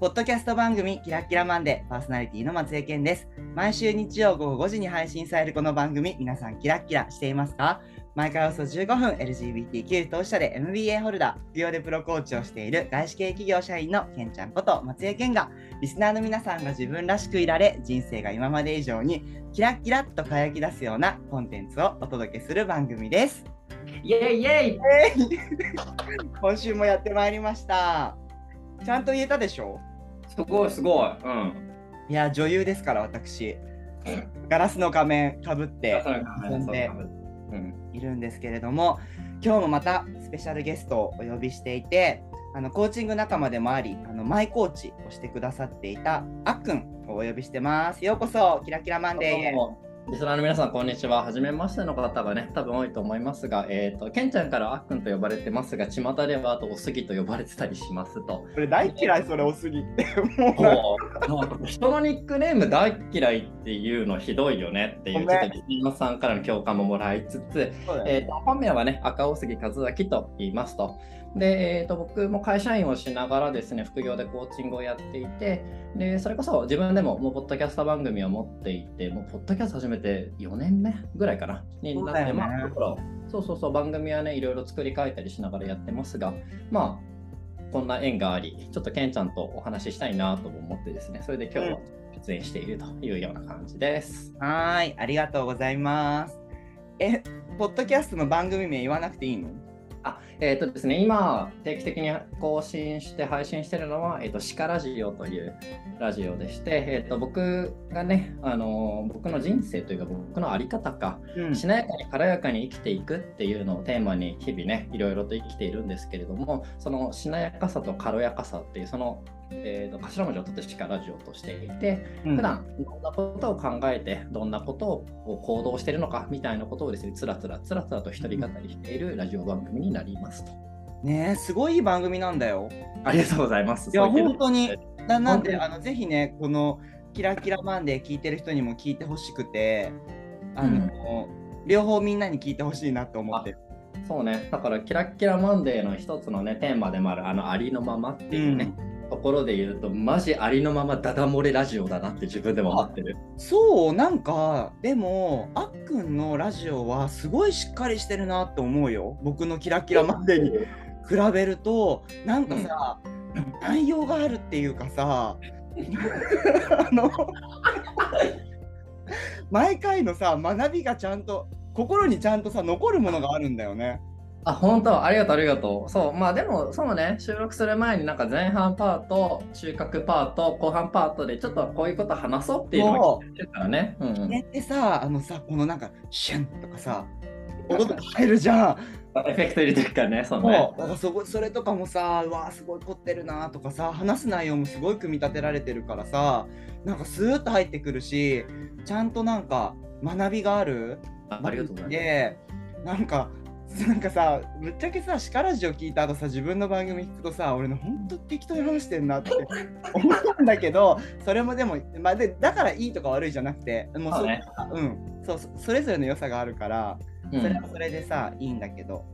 ポッドキャスト番組キラキラマンデーパーソナリティの松江健です。毎週日曜午後5時に配信されるこの番組、皆さんキラキラしていますか？毎回およそ15分 LGBTQ 当事者で MBA ホルダー、副業でプロコーチをしている外資系企業社員のケンちゃんこと松江健が、リスナーの皆さんが自分らしくいられ、人生が今まで以上にキラキラっと輝き出すようなコンテンツをお届けする番組です。イェイイェイ 今週もやってまいりました。ちゃんと言えたでしょ？すごいすごい。うん。いや、女優ですから、私。ガラスの仮面かぶって。いるんですけれども、今日もまたスペシャルゲストをお呼びしていて、あのコーチング仲間でもあり、あのマイコーチをしてくださっていたあっくんをお呼びしてます。ようこそ、キラキラマンデーへ。リスナーの皆さん、こんにちは。はじめましての方がね、多分多いと思いますが、えっ、と、ケンちゃんからあっくんと呼ばれてますが、巷ではあとおすぎと呼ばれてたりしますと。これ大嫌い、それ多すぎて。もう人のニックネーム大嫌いっていうのひどいよねっていう、ちょっとリスナーさんからの共感ももらいつつ、ね。えー、と本名はね、赤尾杉和明と言いますと。で、えーと、僕も会社員をしながらですね、副業でコーチングをやっていて、で、それこそ自分でももうポッドキャスト番組を持っていて、もうポッドキャスト始めて4年目ぐらいかな、になって、ね。まあ、そうそうそう、番組はね、いろいろ作り変えたりしながらやってますが、まあ、こんな縁があり、ちょっとケンちゃんとお話ししたいなとも思ってですね、それで今日は出演しているというような感じです。はーい、ありがとうございます。え、ポッドキャストの番組名言わなくていいの？あ、えっ、とですね、今、定期的に更新して配信してるのは、えっ、と、シカラジオというラジオでして、えっ、と、僕がね、あのー僕の人生というか、僕のあり方か、うん。しなやかに軽やかに生きていくっていうのをテーマに日々ねいろいろと生きているんですけれどもそのしなやかさと軽やかさっていうその、えー、と頭文字を取ってシカラジオとしていてうん。普段どんなことを考えてどんなことを行動しているのかみたいなことをですねつらつらつらつらと一人語りしているラジオ番組になりますと。ねえ、すごいいい番組なんだよ。ありがとうございます。いや、本当に。ななんで、あのぜひね、このキラキラマンデー聞いてる人にも聞いてほしくて、あの、両方みんなに聞いてほしいなと思ってる。そうね、だからキラッキラマンデーの一つのねテーマでもあるあのありのままっていうね、ところで言うとマジありのままダダ漏れラジオだなって自分でも思ってる。そう、なんか、でも、あっくんのラジオはすごいしっかりしてるなと思うよ。僕のキラキラマンデーに比べると、なんかさ、内容があるっていうかさ、あの、毎回のさ、学びがちゃんと、心にちゃんとさ、残るものがあるんだよね。あ、本当？ありがとうありがとう。そう、まあでもそうね、収録する前になんか前半パート、収穫パート、後半パートでちょっとこういうこと話そうっていうのを聞いてるからね。うんうん、ねってさ、あのさ、このなんか、シュンとかさ、音とか入るじゃん。エフェクト入れてるからね、そうそうね。だからそこそれとかもさうわすごい凝ってるなとかさ話す内容もすごい組み立てられてるからさなんかスーッと入ってくるしちゃんとなんか学びがあるあありがとうございます。でなんか なんかさぶっちゃけさ「シカラジオ」聞いた後さ自分の番組聞くとさ俺のほんと適当に話してんなって 思うんだけどそれもでも、まあ、でだからいいとか悪いじゃなくてもうそうね。うん。そうそそれぞれの良さがあるからうん。それはそれでさいいんだけど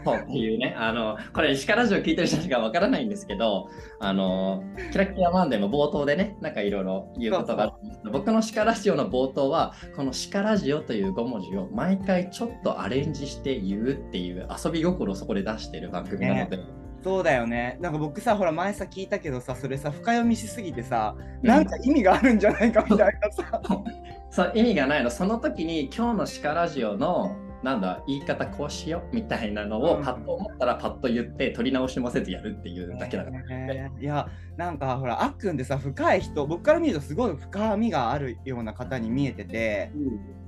っていうね、あの、これ、石川ラジオ聞いてる人しかわからないんですけど、あの、キラキラマンデーも冒頭でね、なんかいろいろ言うことがあるんですけど、僕の鹿ラジオの冒頭は、この鹿ラジオという5文字を毎回ちょっとアレンジして言うっていう遊び心をそこで出してる番組なので、そうだよね。なんか僕さ、ほら前さ聞いたけどさ、それさ、深読みしすぎてさ、なんか意味があるんじゃないかみたいなさ。そう意味がないの。その時に今日の鹿ラジオのなんだ言い方こうしようみたいなのをうんパッと思ったらパッと言って取り直しもせずやるっていうだけだから。ねいや、なんかほら、あっくんってさ、深い人、僕から見るとすごい深みがあるような方に見えてて、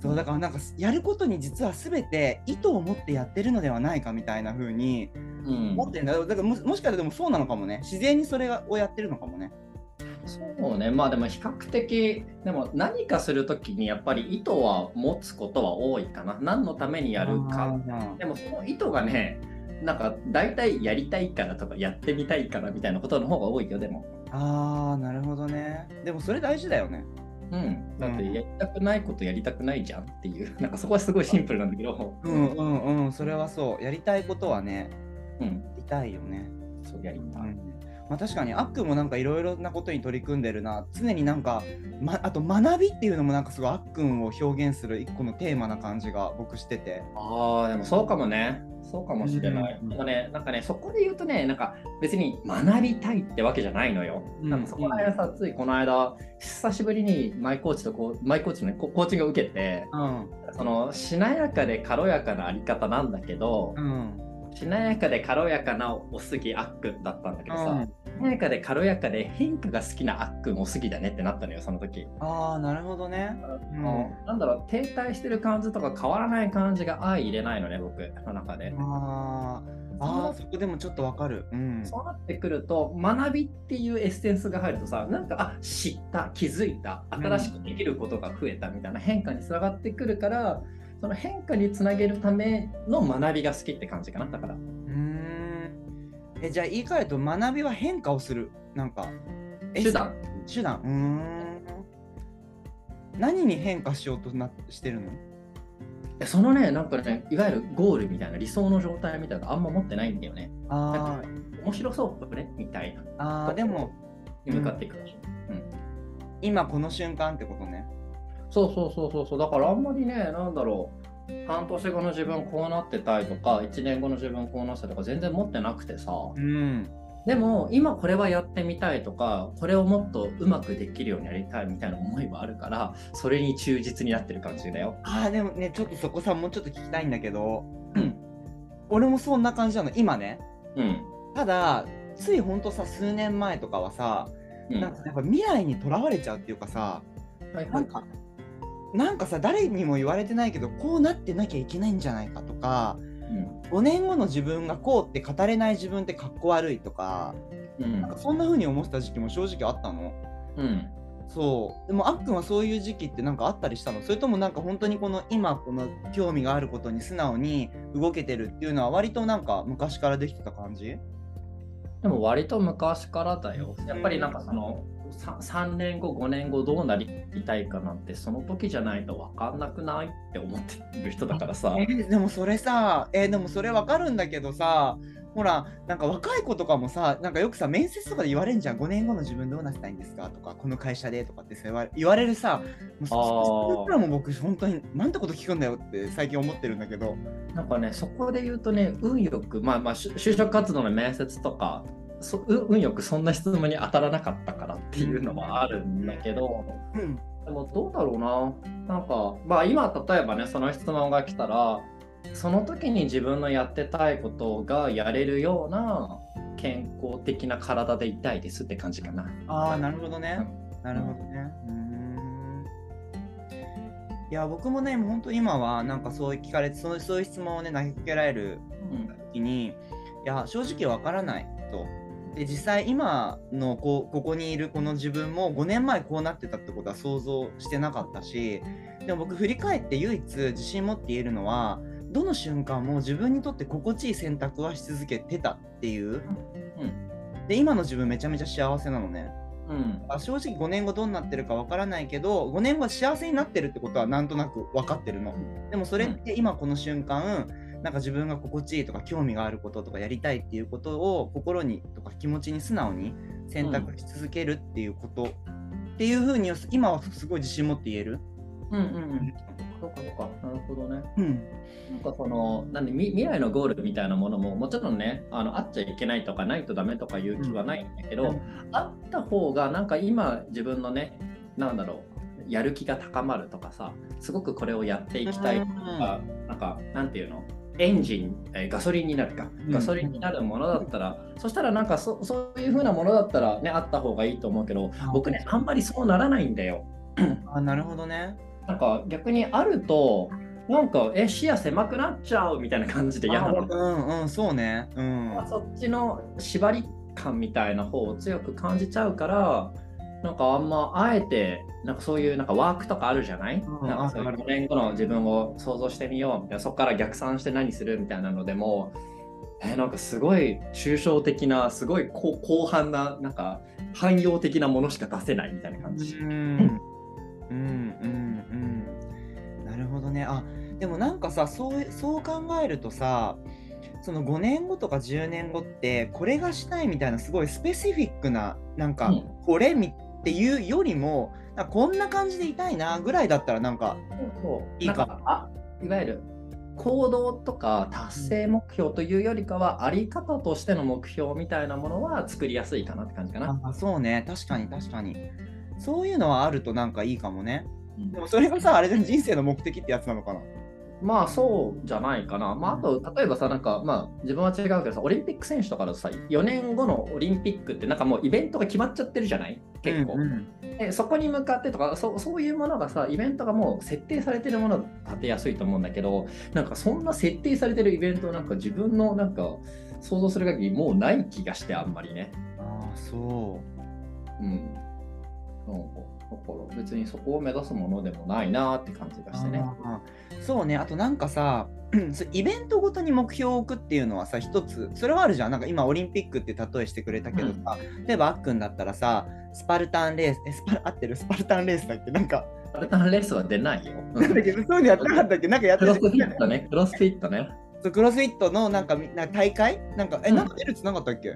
そうだからなんかやることに実は全て意図を持ってやってるのではないかみたいな風にうん思ってるんだ。だからももしかしたらでもそうなのかもね。自然にそれがをやってるのかもね。そうね、まあでも比較的、でも何かするときにやっぱり意図は持つことは多いかな。何のためにやるか。あでもその意図がね、なんか大体やりたいからとかやってみたいからみたいなことの方が多いよ、でも。あー、なるほどね。でもそれ大事だよね。うん、だってやりたくないことやりたくないじゃんっていう、なんかそこはすごいシンプルなんだけど、うんうんうんそれはそうやりたいことはねうん、やりたいよね。そうやりたい。うんまあ、確かにあっくんもなんかいろいろなことに取り組んでるな常になんか、ま、あと学びっていうのもなんかすごいあっくんを表現する一個のテーマな感じが僕しててああ、でもそうかもね。そうかもしれない。うんなんかね、なんかね、そこで言うとね、なんか別に学びたいってわけじゃないのよ。うんなんかそこら辺さ、ついこの間、久しぶりにマイコーチとこう、マイコーチのね、ココーチングを受けて、うんそのしなやかで軽やかなあり方なんだけど、うんしなやかで軽やかなおすぎあっくんだったんだけどさ、うんしなやかで軽やかで変化が好きなあっくんおすぎだねってなったのよ、その時。ああなるほどね。うんなんだろう、停滞してる感じとか変わらない感じが相入れないのね、僕の中で。あーあーそこでもちょっとわかる。うんそうなってくると学びっていうエッセンスが入るとさなんかあ知った気づいた新しくできることが増えたみたいな変化につながってくるからその変化につなげるための学びが好きって感じかなだから。うーん。えじゃあ言い換えると学びは変化をする？なんかえ手段。手段。うーん。何に変化しようとなしてるの？でそのねなんかねいわゆるゴールみたいな理想の状態みたいなのあんま持ってないんだよね。あ面白そうねみたいな。ーあーでもに向かっていくでしょ、うん。今この瞬間ってことねそうそうそうそうそう。だからあんまりねなんだろう。半年後の自分こうなってたいとか1年後の自分こうなってたいとか全然持ってなくてさ、うん。でも今これはやってみたいとかこれをもっとうまくできるようにやりたいみたいな思いはあるからそれに忠実になってる感じだよ。あーでもねちょっとそこさもうちょっと聞きたいんだけど、うん。俺もそんな感じなの。今ね。うん。ただついほんとさ数年前とかはさ、うん。なんかやっぱ未来にとらわれちゃうっていうかさはいはい。なんかなんかさ誰にも言われてないけどこうなってなきゃいけないんじゃないかとか5年後の自分がこうって語れない自分ってかっこ悪いとかうん。なんかそんな風に思ってた時期も正直あったの。うん。そう。でもあっくんはそういう時期ってなんかあったりしたの？それともなんか本当にこの今この興味があることに素直に動けてるっていうのは割となんか昔からできてた感じ？でも割と昔からだよ。やっぱりなんかその 3, 年後5年後どうなりたいかなんてその時じゃないと分かんなくないって思ってる人だからさ。えーでもそれさえーでもそれわかるんだけどさほらなんか若い子とかもさなんかよくさ面接とかで言われるじゃん。5年後の自分どうなってたいんですかとかこの会社でとかってさ言われるさもうそれらも僕本当になんてこと聞くんだよって最近思ってるんだけど。なんかね、そこで言うとね、運よく、まあまあ、就就職活動の面接とか、運よくそんな質問に当たらなかったからっていうのもあるんだけど、うんでもどうだろうな。なんか、まあ今、例えばね、その質問が来たら、その時に自分のやってたいことがやれるような健康的な体でいたいですって感じかな。ああなるほどねなるほどねうーんいや僕もね本当今はなんかそう聞かれてそうそういう質問をね投げかけられる時にいや正直わからないと。で実際今のこうここにいるこの自分も5年前こうなってたってことは想像してなかったしでも僕振り返って唯一自信持って言えるのはどの瞬間も自分にとって心地いい選択はし続けてたっていう。で今の自分めちゃめちゃ幸せなのね。うん。あ正直5年後どうなってるかわからないけど5年後幸せになってるってことはなんとなく分かってるの。でもそれって今この瞬間、なんか自分が心地いいとか興味があることとかやりたいっていうことを心にとか気持ちに素直に選択し続けるっていうこと、っていうふうに今はすごい自信持って言える？うんうんうん。そうかそうか。なるほどね。うんなんかそのなんでみ未来のゴールみたいなものももちろんねあのあっちゃいけないとかないとダメとかいう気はないんだけど、うんあった方がなんか今自分のねなんだろうやる気が高まるとかさすごくこれをやっていきたいとか、なんかなんていうの？エンジン、えーガソリンになるかうんガソリンになるものだったら、そしたらなんかそそういう風なものだったらねあった方がいいと思うけど僕ねあんまりそうならないんだよ。あなるほどね。なんか逆にあるとなんかえ視野狭くなっちゃうみたいな感じで嫌なの。うんうんそうね。うんそっちの縛り感みたいな方を強く感じちゃうからなんかあんまあえてなんかそういうなんかワークとかあるじゃない、うんなんかそういうある。5年後の自分を想像してみようみたいなそこから逆算して何するみたいなのでもえなんかすごい抽象的なすごいこ広範ななんか汎用的なものしか出せないみたいな感じ。うんううんうんうんなるほどね。あでもなんかさそうそう考えるとさその5年後とか10年後ってこれがしたいみたいなすごいスペシフィックななんかうん。これみっていうよりもなこんな感じでいたいなぐらいだったらなんかいいかなんあいわゆる行動とか達成目標というよりかは、あり方としての目標みたいなものは作りやすいかなって感じかな。あそうね。確かに確かに。そういうのはあるとなんかいいかもね。うん。でもそれがさあれじゃん。人生の目的ってやつなのかなまあそうじゃないかな。まああと、例えばさ、なんかまあ自分は違うけどさ、オリンピック選手とかだとさ、4年後のオリンピックってなんかもうイベントが決まっちゃってるじゃない？結構。うんうんでそこに向かってとかそ、そういうものがさ、イベントがもう設定されてるもの立てやすいと思うんだけど、なんかそんな設定されてるイベントをなんか自分のなんか想像する限りもうない気がして、あんまりね。ああそううん。なんから別にそこを目指すものでもないなって感じがしてね。そうね。あとなんかさ イベントごとに目標を置くっていうのはさ一つそれはあるじゃん。なんか今オリンピックって例えしてくれたけどさ、例えばあっくんだったらさスパルタンレースえスパル合ってる？スパルタンレースだっけ？なんかスパルタンレースは出ないよ。なんだっけ？そういうのやってなかったっけ？なんかやってクロスるフィットね、クロスフィットね。クロスフィットのなんかみなんか大会？なんかえうん。なんか出るってなかったっけ、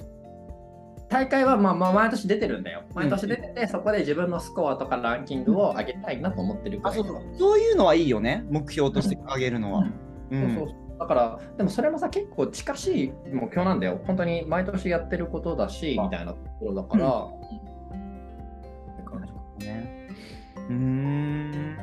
大会はまあまあ毎年出てるんだよ。毎年出てて、そこで自分のスコアとかランキングを上げたいなと思ってるから。あそうそう。そういうのはいいよね。目標として挙げるのは、だから、でもそれもさ、結構近しい目標なんだよ。本当に毎年やってることだし、あ。みたいなところだから。うん。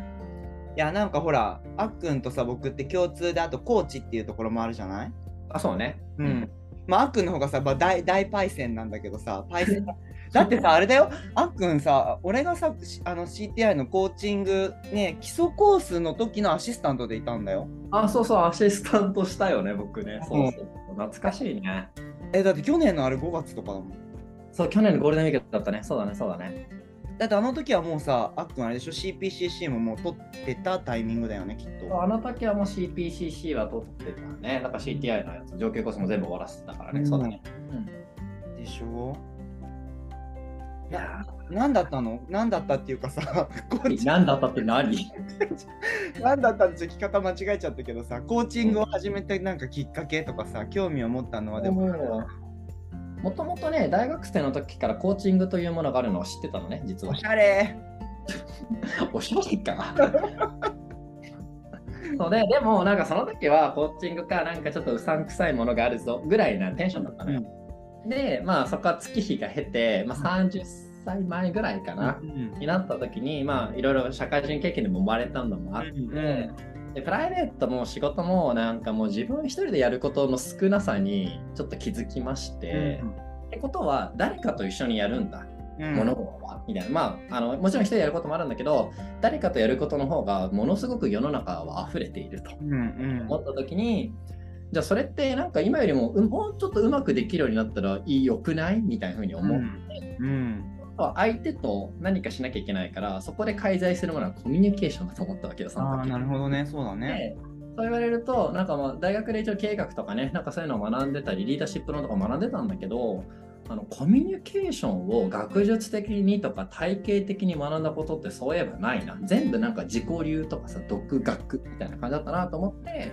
いやなんかほらあっくんとさ僕って共通であとコーチっていうところもあるじゃない？あ、そうね。うん。まあ、あっくんの方がさ、まあ、大大パイセンなんだけどさ、パイセン。だってさ、あれだよ、あっくんさ、俺がさ、しあの CTI のコーチング、ね、基礎コースの時のアシスタントでいたんだよ。あ、そうそう、アシスタントしたよね、僕ね。そうそう。懐かしいね。え、だって去年のあれ5月とかだもん。そう、去年のゴールデンウィークだったね。そうだね、そうだね。だってあの時はもうさ、あっくんあれでしょ、CPCC ももう取ってたタイミングだよね、きっと。あの時はもう CPCC は取ってたね。なんか CTI のやつ、上級コースも全部終わらせてたからね。うんそうだね。でしょ？いや何だったの？何だったっていうかさ、何？だったって何？何だったんで聞き方間違えちゃったけどさ、コーチングを始めてなんかきっかけとかさ、興味を持ったのはでも。もともとね、大学生の時からコーチングというものがあるのを知ってたのね、実はお。しゃれ おしゃれか。そうででも、なんかその時はコーチングか、なんかちょっとうさんくさいものがあるぞぐらいなテンションだったのよ。で、まあそこは月日が経て、まあ、30歳前ぐらいかな、うんになった時に、まあいろいろ社会人経験でも生まれたのもあって、でプライベートも仕事もなんかもう自分一人でやることの少なさにちょっと気づきまして、ってことは誰かと一緒にやるんだ、うん。物事は。みたいな。まああのもちろん一人でやることもあるんだけど誰かとやることの方がものすごく世の中は溢れていると。うんうん。思った時にじゃあそれってなんか今よりもうんもうちょっとうまくできるようになったらいいよくない？みたいなふうに思う、うん相手と何かしなきゃいけないからそこで介在するものはコミュニケーションだと思ったわけよその時。ああなるほどね。そうだね。でそう言われると、なんかまあ大学で一応経営学とかね、なんかそういうのを学んでたり、リーダーシップ論とか学んでたんだけど、あのコミュニケーションを学術的にとか体系的に学んだことってそういえばないな。全部なんか自己流とかさ、独学みたいな感じだったなと思って、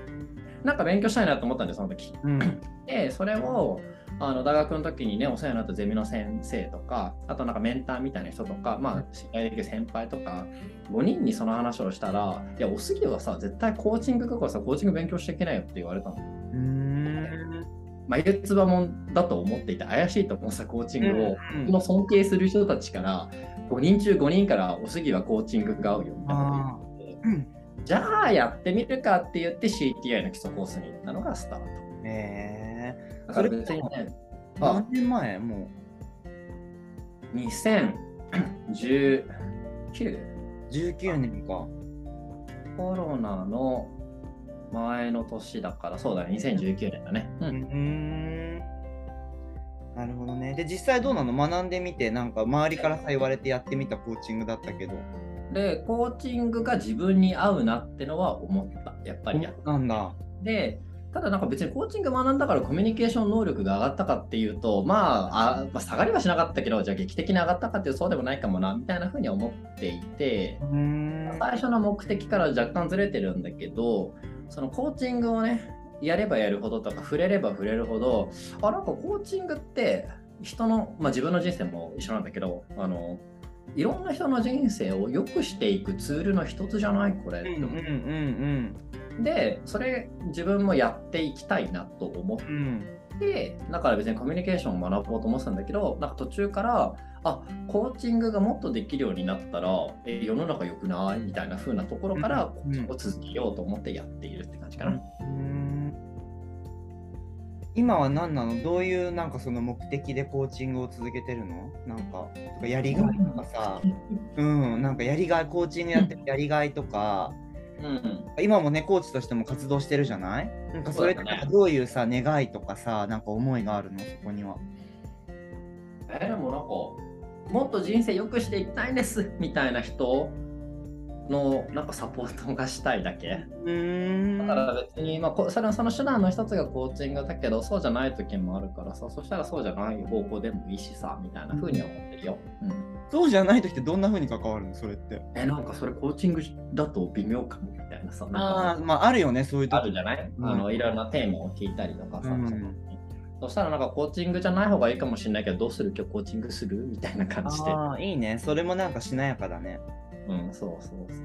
なんか勉強したいなと思ったんで、その時。うん。で、それをあの大学の時にね、お世話になったゼミの先生とか、あとなんかメンターみたいな人とか、まあ、信頼できる先輩とか、5人にその話をしたら、いや、おすぎはさ、絶対コーチングかからさ、コーチング勉強していけないよって言われたの。うーん。眉唾もんだと思っていて、怪しいと思うさ、コーチングを、うん僕の尊敬する人たちから、5人中5人から、おすぎはコーチングが合うよみたいなこと言って。うんじゃあやってみるかって言って CTI の基礎コースに行ったのがスタート。えだから別にね、何年前？も2019う19年か。コロナの前の年だから、そうだね、2019年だね。う。ん。なるほどね。で実際どうなの？学んでみてなんか周りからさ言われてやってみたコーチングだったけどで、コーチングが自分に合うなってのは思った、やっぱり。なんだ。で、ただなんか別にコーチング学んだからコミュニケーション能力が上がったかっていうと、まあ、あまあ、下がりはしなかったけど、じゃあ劇的に上がったかっていうとそうでもないかもな、みたいなふうに思っていて、最初の目的から若干ずれてるんだけど、そのコーチングをね、やればやるほどとか、触れれば触れるほど、あ、なんかコーチングって人の、まあ自分の人生も一緒なんだけど、あの、いろんな人の人生を良くしていくツールの一つじゃない？これ。って。うんうんうんうん。でそれ自分もやっていきたいなと思って、うん、だから別にコミュニケーションを学ぼうと思ってたんだけどなんか途中からあコーチングがもっとできるようになったらえ世の中良くない？みたいな風なところからコーチングを続けようと思ってやっているって感じかな。今は何なの？どういうなんかその目的でコーチングを続けてるの？なんかやりがいとかさ、うん、なんかやりがいコーチングやってるやりがいとか、うん、今もねコーチとしても活動してるじゃない？なんかそれってどういうさ、ね、願いとかさなんか思いがあるの？そこには。えー、でもなんかもっと人生良くしていきたいですみたいな人のなんかサポートがしたいだけ。だから別に、まあ、それその手段の一つがコーチングだけどそうじゃない時もあるからさそしたらそうじゃない方向でもいいしさみたいなふうに思ってるよ。うんそうじゃない時ってどんなふうに関わるの？それって。え、なんかそれコーチングだと微妙かもみたいなさ。ああ、まああるよね、そういう時。あるじゃない、うん、あのいろいろなテーマを聞いたりとかさ。うん、そしたらなんかコーチングじゃない方がいいかもしれないけど、どうする？今日コーチングする？みたいな感じで。ああ、いいね。それもなんかしなやかだね。うん、そうそうそうそう。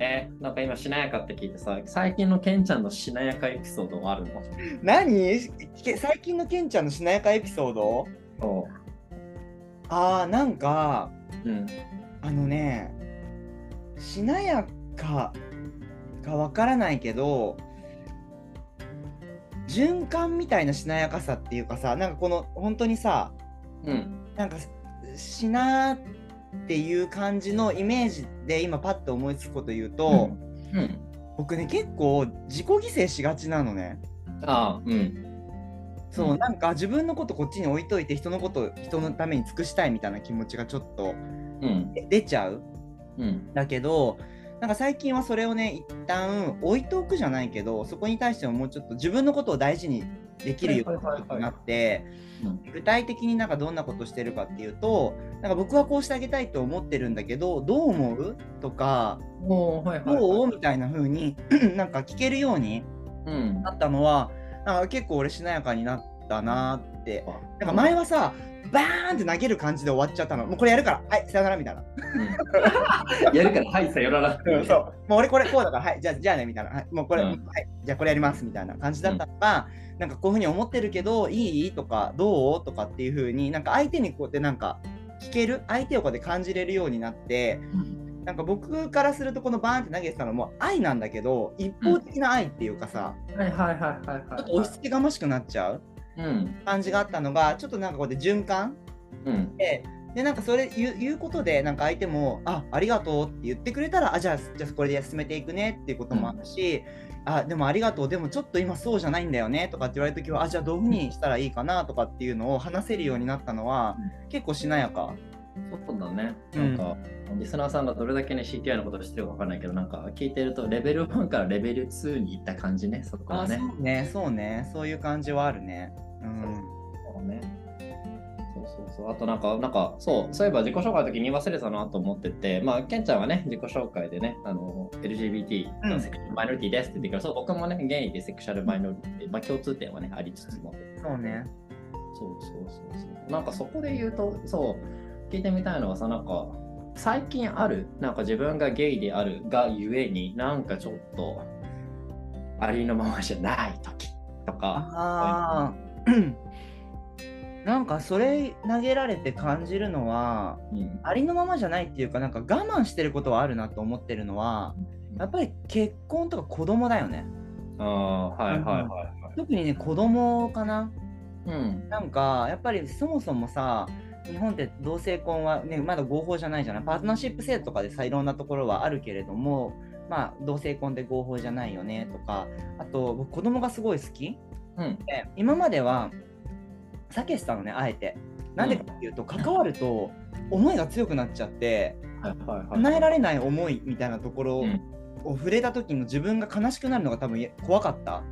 えなんか今しなやかって聞いてさ、最近のケンちゃんのしなやかエピソードはあるの？何？最近のケンちゃんのしなやかエピソード？ああ、なんか、うん、あのねしなやかかわからないけど循環みたいなしなやかさっていうかさなんかこの本当にさ、うん、なんかしなっていう感じのイメージで今パッと思いつくこと言うと、うん。うん、僕ね結構自己犠牲しがちなのね。あうん。そう、なんか自分のことこっちに置いといて人のこと人のために尽くしたいみたいな気持ちがちょっと、うん、出ちゃう、うん、だけどなんか最近はそれをね一旦置いておくじゃないけどそこに対してももうちょっと自分のことを大事にできるようになって、具体的になんかどんなことしてるかっていうとなんか僕はこうしてあげたいと思ってるんだけどどう思うとか、どうみたいな風に なんか聞けるようになったのは、なんか結構俺しなやかになったなって。なんか前はさ、バーンって投げる感じで終わっちゃったの。もうこれやるから、はい、さよならみたいな。うん、やるから、はい、さよなら。そう。もう俺これこうだから、はい、じゃあじゃあねみたいな。はい、もうこれ、うん、はい、じゃあこれやりますみたいな感じだったのが、うん、なんかこういうふうに思ってるけど、いい？とか、どう？とかっていうふうに、なんか相手にこうやってなんか聞ける、相手をこうやって感じれるようになって、なんか僕からするとこのバーンって投げてたのも愛なんだけど一方的な愛っていうかさ、はいはいはいはいちょっと押し付けがましくなっちゃう、感じがあったのがちょっとなんかこうで循環、うん、ででなんかそれ言うことでなんか相手も「あありがとう」って言ってくれたら「あじゃあじゃあこれで進めていくね」っていうこともあるし、うん、あでもありがとうでもちょっと今そうじゃないんだよねとかって言われる時はあじゃあどういうふうにしたらいいかなとかっていうのを話せるようになったのは、結構しなやか。そうだね。なんか、うん、リスナーさんがどれだけね CTI のことを知ってるかわからないけど、なんか聞いてるとレベル1からレベル2に行った感じね、そこはね。そうね、そうね、そういう感じはあるね。うん。そうね。そうそうそう。あとなんか、なんか、そう、そういえば自己紹介の時に忘れたなと思ってて、まあ、ケンちゃんはね、自己紹介でね、あの、LGBT のセクシャルマイノリティですって言ってから、うん、そう、僕もね、ゲイでセクシャルマイノリティ、まあ、共通点はね、ありつつも。そうね。そうそうそうそう。なんかそこで言うと、そう、聞いてみたいのはさ、なんか、最近ある、なんか自分がゲイであるがゆえに、なんかちょっと、ありのままじゃない時とか。なんかそれ投げられて感じるのは、うん、ありのままじゃないっていうかなんか我慢してることはあるなと思ってるのは、やっぱり結婚とか子供だよね。あはいはいはい、はい、特にね子供かな。うん、なんかやっぱりそもそもさ日本って同性婚は、ね、まだ合法じゃないじゃない。パートナーシップ制度とかでさいろんなところはあるけれどもまあ同性婚で合法じゃないよねとかあと僕子供がすごい好き、うん、で今までは避けてたのねあえて。なんでかっていうと、関わると思いが強くなっちゃって、叶えられない思いみたいなところを触れた時の自分が悲しくなるのが多分怖かった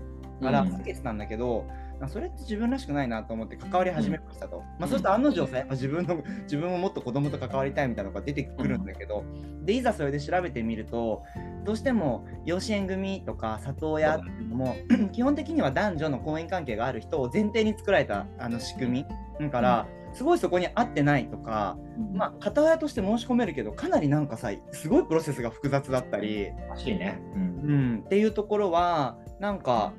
からうん。避けてたんだけど、まあそれって自分らしくないなと思って関わり始めましたと、まあ、そしたら案の定さやっぱ自分の自分ももっと子供と関わりたいみたいなのが出てくるんだけど、でいざそれで調べてみるとどうしても養子縁組とか里親っていうのも 基本的には男女の婚姻関係がある人を前提に作られたあの仕組み。だから、すごいそこに合ってないとか、まあ、片親として申し込めるけどかなりなんかさすごいプロセスが複雑だったり、しいね。うん。うん、っていうところはなんか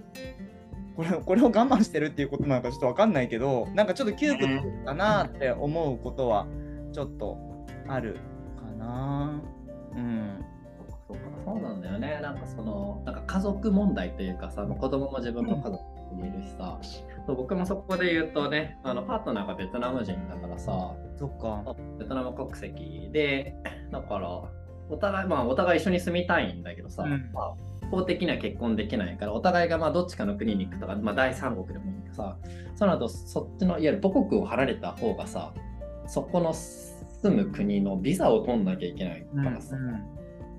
これ これを我慢してるっていうことなのかちょっと分かんないけどなんかちょっと窮屈だなって思うことはちょっとあるかな。うんそうかそうなんだよね。なんかその、なんか家族問題というかさ、子供も自分の家族にいるしさ、そう僕もそこで言うとね、あのパートナーがベトナム人だからさ、そっか。ベトナム国籍で、だから、お互い、まあ、お互い一緒に住みたいんだけどさ、うんまあ、法的には結婚できないから、お互いがまあどっちかの国に行くとか、まあ、第三国でもいいけどさ、その後、そっちの、いわゆる母国を離れた方がさ、そこの住む国のビザを取んなきゃいけないからさ、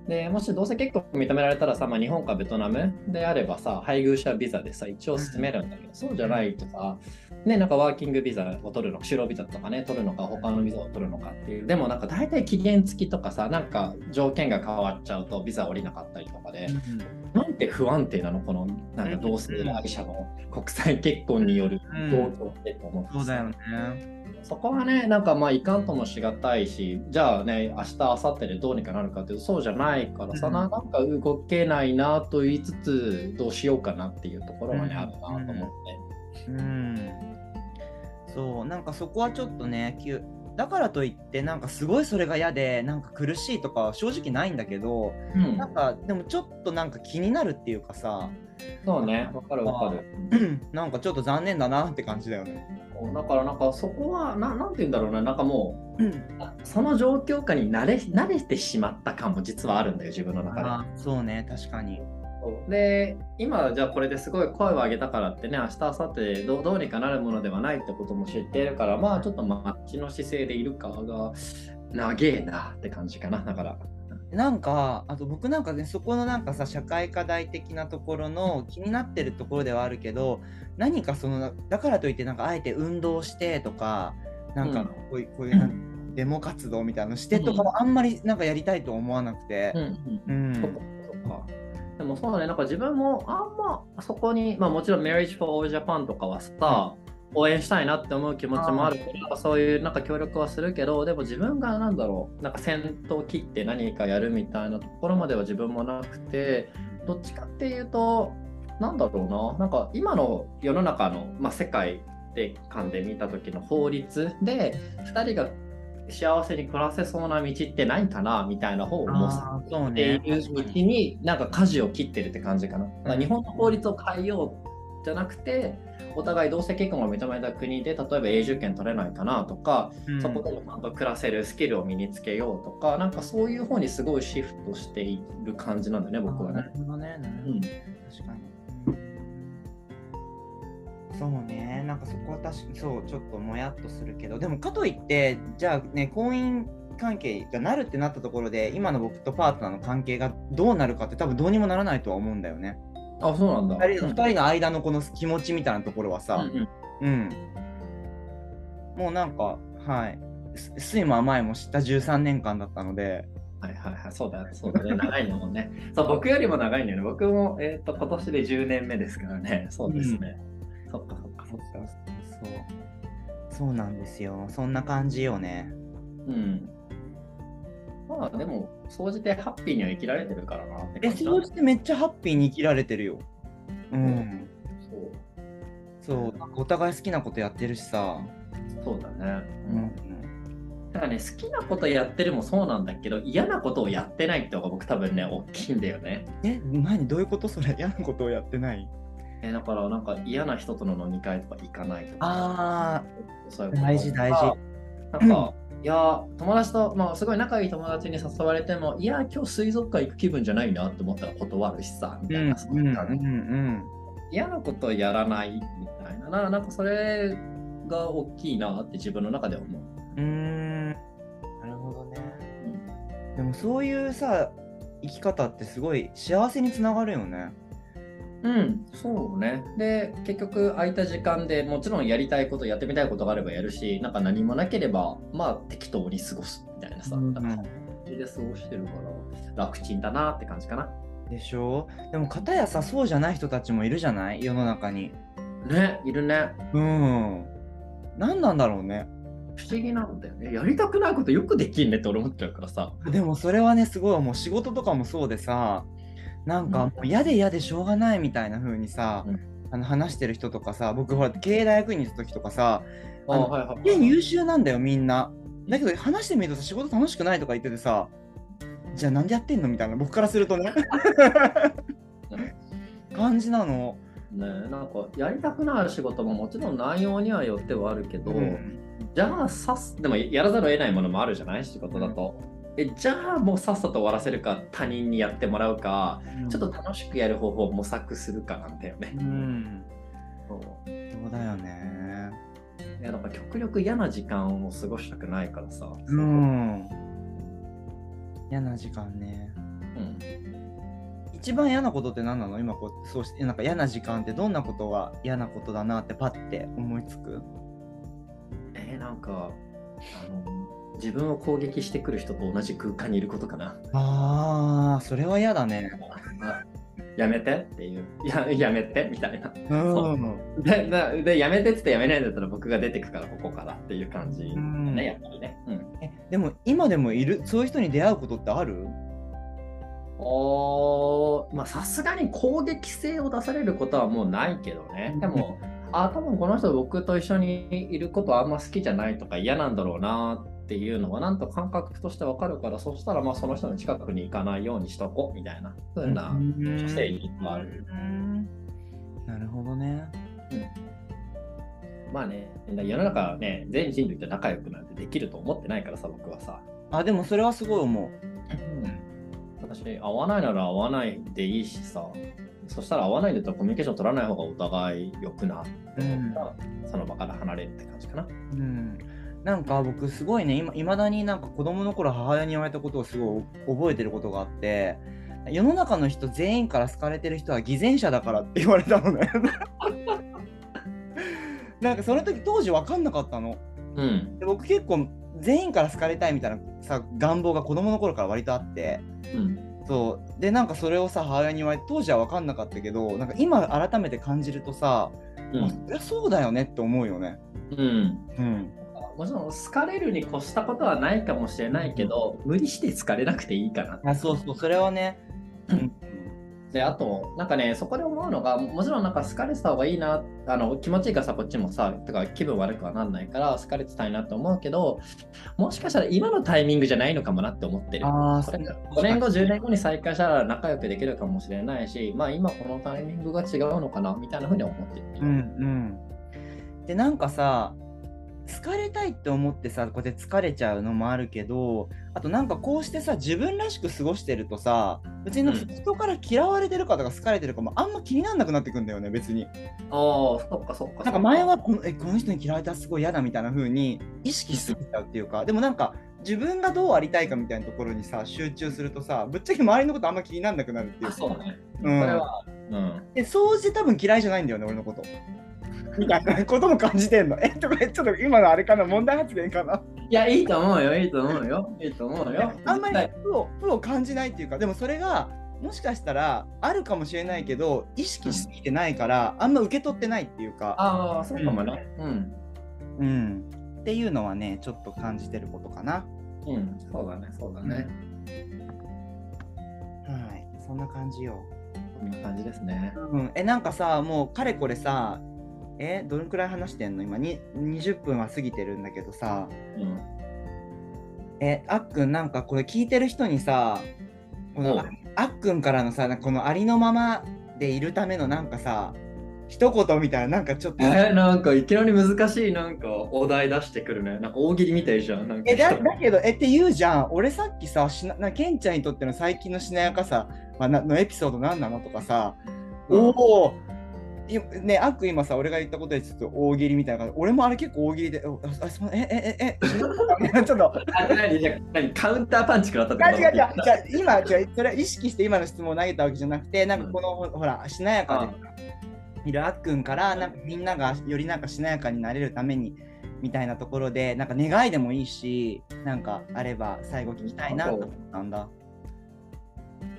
でもしどうせ結構認められたらさ、まあ、日本かベトナムであればさ、配偶者ビザでさ、一応進めるんだけど、そうじゃないとさ、ね、なんかワーキングビザを取るのか、就労ビザとかね、取るのか、他のビザを取るのかっていう、でもなんか大体期限付きとかさ、なんか条件が変わっちゃうとビザ降りなかったりとかで、なんて不安定なの、このなんか同性愛者の国際結婚による状況ってと思ってさ。そうだよね。そこはね、なんかまあいかんともしがたいし、じゃあね、明日、明後日でどうにかなるかっていうと、そうじゃないからさ、うんななんか動けないなと言いつつ、どうしようかなっていうところはね、うんあるなと思って。うん。そう、なんかそこはちょっとね、だからといって、なんかすごいそれが嫌で、なんか苦しいとかは正直ないんだけど、うんなんかでもちょっとなんか気になるっていうかさ、そうね、わかるわかる。なんかちょっと残念だなって感じだよね。だからなんかそこはな、なんて言うんだろうな、なんかもうんう、その状況下に慣れ慣れてしまった感も実はあるんだよ、自分の中で。あそうね、確かに。で今じゃあこれですごい声を上げたからってね明日明後日どうどうにかなるものではないってことも知っているからまあちょっとマッチの姿勢でいるかが長えなって感じかなだからなんかあと僕なんかねそこのなんかさ社会課題的なところの気になってるところではあるけど何かそのだからといってなんかあえて運動してとかなんかうん。こういうこういうデモ活動みたいなのしてとかもあんまりなんかやりたいと思わなくて。う、んうんでもそうだねなんか自分もあんまそこにまあもちろん Marriage for All Japan とかはさ、応援したいなって思う気持ちもあるからそういうなんか協力はするけどでも自分がなんだろうなんか先頭切って何かやるみたいなところまでは自分もなくてどっちかっていうとなんだろうななんか今の世の中の、まあ、世界で間で見た時の法律で2人が幸せに暮らせそうな道ってないかなみたいな方を思っていねるうちになんか舵を切ってるって感じかな。だから日本の法律を変えようじゃなくてお互い同性結婚が認めた国で例えば永住権取れないかなとか、うんそこでもちゃんと暮らせるスキルを身につけようとかなんかそういう方にすごいシフトしている感じなんだよね僕はねなる。ほどね。うん確かに。そうね、なんかそこは確かにそう、ちょっともやっとするけど、でもかといって、じゃあね、婚姻関係がなるってなったところで、今の僕とパートナーの関係がどうなるかって多分どうにもならないとは思うんだよね。あそうなんだ。二人二人の間のこの気持ちみたいなところはさ、うんうんうん。もうなんか、はい。す酸いも甘いも知った13年間だったので、はいはいはい、そうだ、そうだね、長いのもんね。そう、僕よりも長いんだよね。僕も、えっ、と、今年で10年目ですからね。そうですね。そっかそっかそっか。そう。そうなんですよ。そんな感じよね。うん。まあでも、総じてハッピーには生きられてるからなってえ、感じだそうしてめっちゃハッピーに生きられてるよ。うん。そうそう、お互い好きなことやってるしさ。そうだね。ううんん。だからね、好きなことやってるもそうなんだけど、嫌なことをやってないってのが僕多分ね、大きいんだよね。え、何？どういうこと？それ嫌なことをやってない？えだからなんか嫌な人との飲み会とか行かないとか。あそういうこと大事大事。なんか、いや、友達と、まあ、すごい仲いい友達に誘われても、いや、今日水族館行く気分じゃないなって思ったら断るしさ、みたいな、そういう感じうんうん嫌なことをやらないみたいなな、なんかそれが大きいなって自分の中で思う。うん。なるほどね。でもそういうさ、生き方ってすごい幸せにつながるよね。うん、そうね。で、結局空いた時間でもちろんやりたいこと、やってみたいことがあればやるし、なんか何もなければ、まあ適当に過ごすみたいなさ、うん感じで過ごしてるから、楽ちんだなって感じかな。でしょ？でも片やさそうじゃない人たちもいるじゃない？世の中に。ね、いるね。うん。何なんだろうね。不思議なんだよね。やりたくないことよくできんねって俺思っちゃうからさ。でもそれはねすごいもう仕事とかもそうでさなんかもう嫌で嫌でしょうがないみたいな風にさ、うんあの話してる人とかさ僕ほら経営大学院にいた時とかさあのはいはい家優秀なんだよみんな。だけど話してみるとさ仕事楽しくないとか言っててさじゃあなんでやってんのみたいな僕からするとね 感じなの。ね、なんかやりたくなる仕事ももちろん内容にはよってはあるけど、うんじゃあさすでもやらざるを得ないものもあるじゃない仕事だと。えじゃあもうさっさと終わらせるか他人にやってもらうか、ちょっと楽しくやる方法を模索するかなんだよねう。んそうそうだよね。いやだから極力嫌な時間を過ごしたくないからさ。うん。嫌な時間ね。うん一番嫌なことって何なの？今こうそうしてなんか嫌な時間ってどんなことが嫌なことだなってパッて思いつく？えーなんかあの自分を攻撃してくる人と同じ空間にいることかな。あーそれは嫌だね。あやめてっていう。ややめてみたいな。うん。でなでやめてってやめないんだったら僕が出てくからここからっていう感じ、うんねやっぱりね。うんえでも今でもいる？そういう人に出会うことってある？おーまあさすがに攻撃性を出されることはもうないけどね。でも、あ多分この人僕と一緒にいることあんま好きじゃないとか嫌なんだろうなっていうのはなんと感覚としてわかるからそしたらまあその人の近くに行かないようにしとこうみたいなふうな女性にもある。うんなるほどね。まあね、世の中はね、全人類と仲良くなんてできると思ってないからさ、僕はさ。あでもそれはすごい思う。私、合わないなら合わないでいいしさ、そしたら合わないんだったらコミュニケーション取らない方がお互い良くなって思ったら、その場から離れるって感じかな。うん、なんか僕すごいね今いまだになんか子供の頃母親に言われたことをすごい覚えてることがあって世の中の人全員から好かれてる人は偽善者だからって 言われたのねなんかその時当時分かんなかったのうん。で僕結構全員から好かれたいみたいなさ願望が子供の頃から割とあってうん。そうでなんかそれをさ母親に言われて当時は分かんなかったけどなんか今改めて感じるとさ、うん。あそりゃそうだよねって思うよねうん。うんもちろん好かれるに越したことはないかもしれないけど、無理して好かれなくていいかな。あそうそうそれはね、うんで、あと、なんかね、そこで思うのが、もちろんなんか好かれてた方がいいな、あの気持ちいいからさ、こっちもさ、とか気分悪くはなんないから、好かれてたいなと思うけど、もしかしたら今のタイミングじゃないのかもなって思ってる。ああ、これ5年後、10年後に再開したら仲良くできるかもしれないし、まあ今このタイミングが違うのかな、みたいなふうに思ってる。うんうん。で、なんかさ、疲れたいって思ってさ、こうやって疲れちゃうのもあるけど、あとなんかこうしてさ、自分らしく過ごしてるとさ、別に人から嫌われてるかとか好かれてるかもあんま気にならなくなってくんだよね、別に。ああ、そっかそっか。なんか前はこのえこの人に嫌われたらすごい嫌だみたいな風に意識しすぎちゃうっていうか、でもなんか自分がどうありたいかみたいなところにさ、集中するとさ、ぶっちゃけ周りのことあんま気にならなくなるっていうあ、か。そうね。うんこれは、うん。で、掃除多分嫌いじゃないんだよね、俺のこと。みたいなことも感じてんの？えとか、ちょっと今のあれかな、問題発言かな？いや、いいと思うよ、いいと思うよ。いいと思うよ。あんまり絶負を負を感じないっていうか、でもそれが、もしかしたらあるかもしれないけど、意識しすぎてないから、あんま受け取ってないっていうか、ああ、そうかもね。うん。うん。っていうのはね、ちょっと感じてることかな。うん、そうだね、そうだね。はい、そんな感じよ。こんな感じですね。うん、え、なんかさ、もうかれこれさ、え、どのくらい話してんの？今に20分は過ぎてるんだけどさ、うん。え、あっくん、なんかこれ聞いてる人にさ、このああっくんからのさ、このありのままでいるためのなんかさ、一言みたいな、なんかちょっと。えー、なんかいきなり難しいなんかお題出してくるね。なんか大喜利みたいじゃん。なんかえだだけど、えって言うじゃん。俺さっきさ、しななケンちゃんにとっての最近のしなやかさ、まあ、なのエピソード何なの？とかさ、うんおおいね、あっくん今さ、俺が言ったことでちょっと大喜利みたいな感じ。俺もあれ結構大喜利で、おああすまえ、え、え、え、え、ちょっと。あ何カウンターパンチ食らったってこと？違う違う違うじゃあ今じゃあそれは意識して今の質問を投げたわけじゃなくてなんかこの、ほらしなやかでいるあっくんからなんかみんながよりなんかしなやかになれるためにみたいなところでなんか願いでもいいしなんかあれば最後聞きたいなと思ったんだ。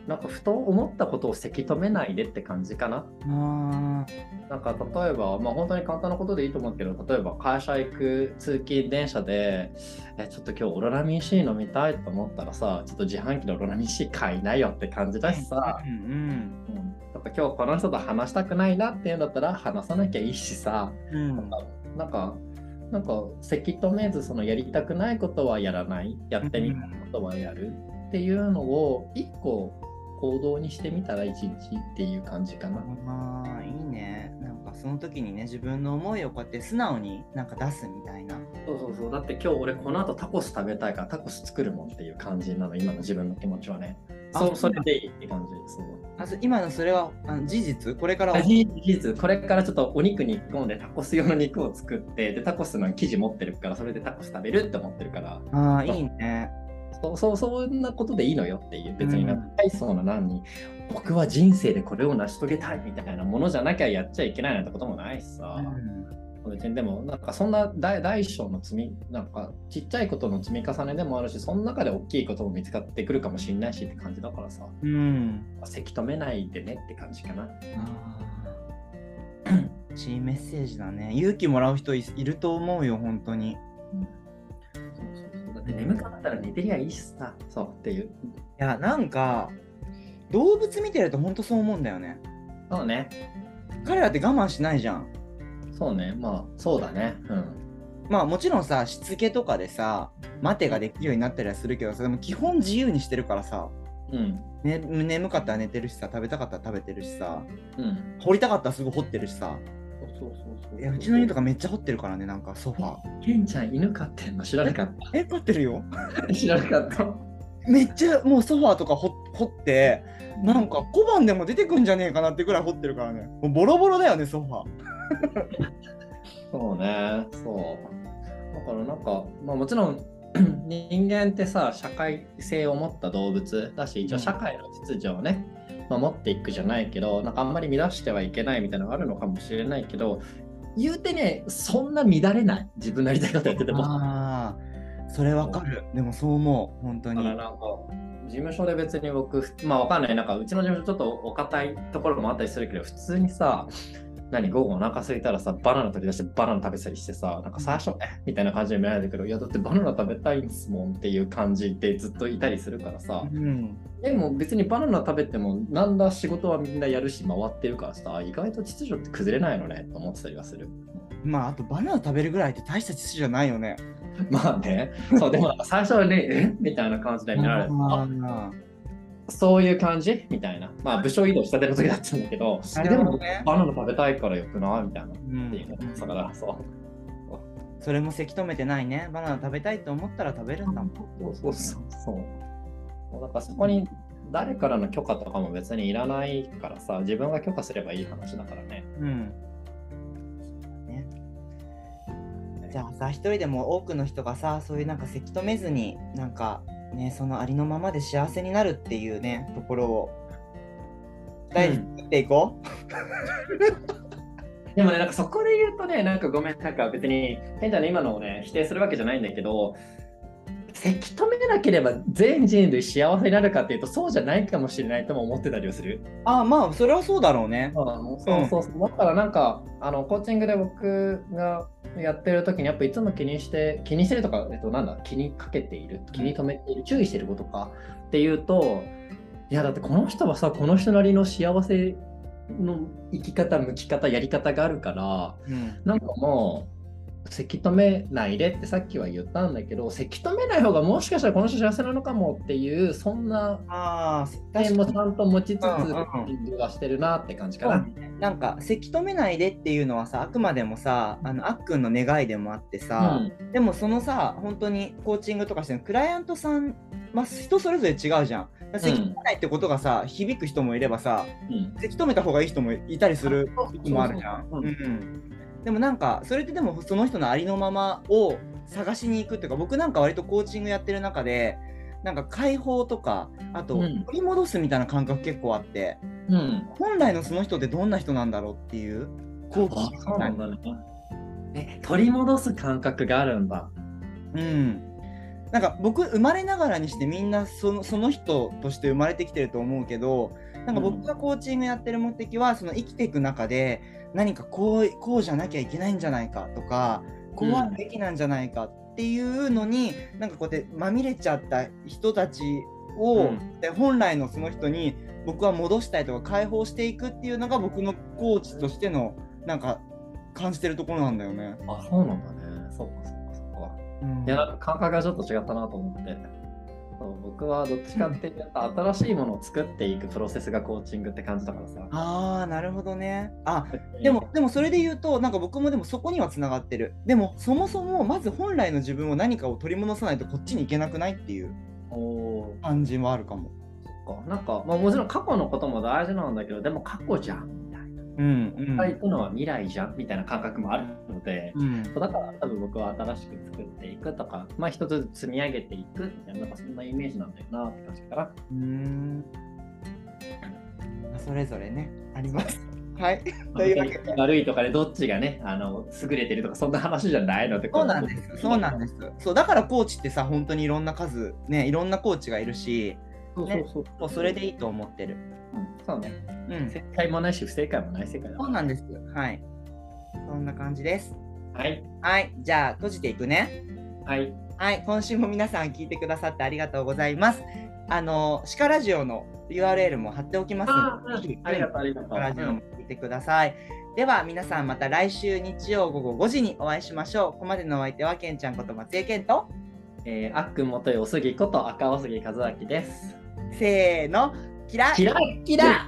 なんかふと思ったことをせき止めないでって感じかな。あなんか例えば、まあ本当に簡単なことでいいと思うけど、例えば会社行く通勤電車で、え、ちょっと今日オロナミン C 飲みたいと思ったらさ、ちょっと自販機でオロナミン C 買いなよって感じだしさ、うん。うん、やっぱ今日この人と話したくないなっていうんだったら話さなきゃいいしさ、うん。なんか、なんかせき止めずそのやりたくないことはやらない、やってみたいことはやる？っていうのを一個行動にしてみたら一日っていう感じかな。ああいいねなんかその時にね自分の思いをこうやって素直になんか出すみたいなそうそうそう。だって今日俺この後タコス食べたいからタコス作るもんっていう感じなの、今の自分の気持ちはね。あそうそれでいいって感じ。そう。あそ今のそれはあの事実？これからあ事実、これからちょっとお肉に込んでタコス用の肉を作って、で、タコスの生地持ってるから、それでタコス食べるって思ってるから、ああいいねそうそう、そんなことでいいのよっていう、別になんかうん大層な何に、僕は人生でこれを成し遂げたいみたいなものじゃなきゃやっちゃいけないなんてこともないしさ。別にでもなんかそんな大大小の積みなんかちっちゃいことの積み重ねでもあるしその中で大きいことも見つかってくるかもしれないしって感じだからさ。うん。せき止めないでねって感じかな。あー。チーメッセージだね。勇気もらう人いいると思うよ本当に。うそうそうだって眠かったら寝てりゃいいしさ。そうっていう。やなんか動物見てると本当そう思うんだよね。そうね。彼らって我慢しないじゃん。そうね。まあそうだね。うん。まあもちろんさしつけとかでさ待てができるようになったりはするけどさでも基本自由にしてるからさ、うん。ね、眠かったら寝てるしさ食べたかったら食べてるしさうん。掘りたかったらすぐ掘ってるしさそうそうそうそう。いやうちの犬とかめっちゃ掘ってるからねなんかソファー。ケンちゃん犬飼ってんの？知らなかっえ飼ってるよ。た 知らなかった。めっちゃもうソファーとか掘掘ってなんか小判でも出てくんじゃねえかなってぐらい掘ってるからね。もうボロボロだよねソファー。そうね、そう。だからなんか、まあもちろん 人間ってさ、社会性を持った動物だし、一応社会の秩序をね、守っていくじゃないけど、なんかあんまり乱してはいけないみたいなのがあるのかもしれないけど、言うてね、そんな乱れない。自分のやりたいことやってても。ああそれわかる。でもそう思う。本当に。だからなんか、事務所で別に僕、まあわかんない、なんかうちの事務所ちょっとお堅いところもあったりするけど、普通にさ、何午後お腹空いたらさ、バナナ取り出してバナナ食べたりしてさ、なんか最初、え？みたいな感じで見られるけど、いやだってバナナ食べたいんですもんっていう感じでずっといたりするからさ、うん。でも別にバナナ食べても、なんだ仕事はみんなやるし回ってるからさ、意外と秩序って崩れないのねと思ってたりはする。まああとバナナ食べるぐらいって大した秩序じゃないよね。まあね、そう、でもなんか最初はね、え？みたいな感じで見られて、ああそういう感じ？みたいな。まあ、部署移動したての時だったんだけど、なでもバナナ食べたいからよくない？みたいな。っーていうのだから、そう。それもせき止めてないねバナナ食べたいと思ったら食べるんだもんそうそうそう。そうだからそこに誰からの許可とかも別にいらないからさ、自分が許可すればいい話だからね。うん。ね、じゃあさ、一人でも多くの人がさ、そういうなんかせき止めずに、なんかね、そのありのままで幸せになるっていうね、ところを、大事に作っていこう。でもね、なんかそこで言うとね、なんかごめん、なんか別に、変だね今のをね、否定するわけじゃないんだけど、せき止めなければ全人類幸せになるかっていうと、そうじゃないかもしれないとも思ってたりはする。う。あ、まあ、それはそうだろうね。そうそうそう。だからなんか、あの、コーチングで僕がやってる時に、やっぱいつも気にして、気にしてるとか、えっと、なんだ、気にかけている、気に留めている、注意してることかっていうと、いや、だってこの人はさ、この人なりの幸せの生き方、向き方、やり方があるから、うん。なんかもう、せき止めないでってさっきは言ったんだけど、せき止めない方がもしかしたらこの人幸せなのかもっていう、そんなああ、点もちゃんと持ちつつ、はしてるなって感じかな。そうね。なんか、せき止めないでっていうのはさ、あくまでもさ、あのあっくんの願いでもあってさ、でもそのさ、本当にコーチングとかしてるクライアントさん、まあ、人それぞれ違うじゃん。咳止めないってことがさ、響く人もいればさ、うん。咳止めた方がいい人もいたりする時もあるじゃん。でもなんかそれってでもその人のありのままを探しに行くっていうか僕なんか割とコーチングやってる中でなんか解放とかあとうん取り戻すみたいな感覚結構あって、うん本来のその人ってどんな人なんだろうっていう好奇あ心そうなんだね。え、取り戻す感覚があるんだ。うん、なんか僕生まれながらにしてみんなそのその人として生まれてきてると思うけどなんか僕がコーチングやってる目的はその生きていく中で何かこうこうじゃなきゃいけないんじゃないかとかこうあるべきなんじゃないかっていうのに、なんかこうやってまみれちゃった人たちを、うんで本来のその人に僕は戻したいとか解放していくっていうのが僕のコーチとしてのなんか感じてるところなんだよね。あ、そうなんだね。そうか、そうか、そうか。うんいや、なんか感覚がちょっと違ったなと思って。そう僕はどっちかっていうと、新しいものを作っていくプロセスがコーチングって感じだからさ。ああなるほどね。あでも、でもそれで言うと、なんか僕もでもそこにはつながってる。でも、そもそもまず本来の自分を何かを取り戻さないとこっちに行けなくないっていう感じもあるかも。そっか。なんか、まあ、もちろん過去のことも大事なんだけど、でも過去じゃん。うん、うん。未来っていうのは未来じゃんみたいな感覚もあるので、うん、だから多分僕は新しく作っていくとか、まあ一つずつ積み上げていくみたいな、なんかそんなイメージなんだよなって感じかな。うーん。まあそれぞれね、あります。はい。というわけで。悪いとかでどっちがね、あの優れてるとかそんな話じゃないので、そうなんです。そうなんです。そう、だからコーチってさ、本当にいろんな数、ね、いろんなコーチがいるし、そうそうそう。もうそれでいいと思ってる。うんそうね。うん。正解もないし、不正解もない世界だそうなんです。はい。そんな感じです。はい。はい。じゃあ、閉じていくね。はい。はい、今週も皆さん聞いてくださってありがとうございます。あの、シカラジオの URL も貼っておきますあので、ぜひありがとう、ありがとう。ラジオも聞いてください。では、皆さんまた来週日曜午後5時にお会いしましょう。ここまでのお相手は、けんちゃんこと松江健と、えー、あっくんもといおすぎこと赤尾杉和明です。せーの、キラキラッキラ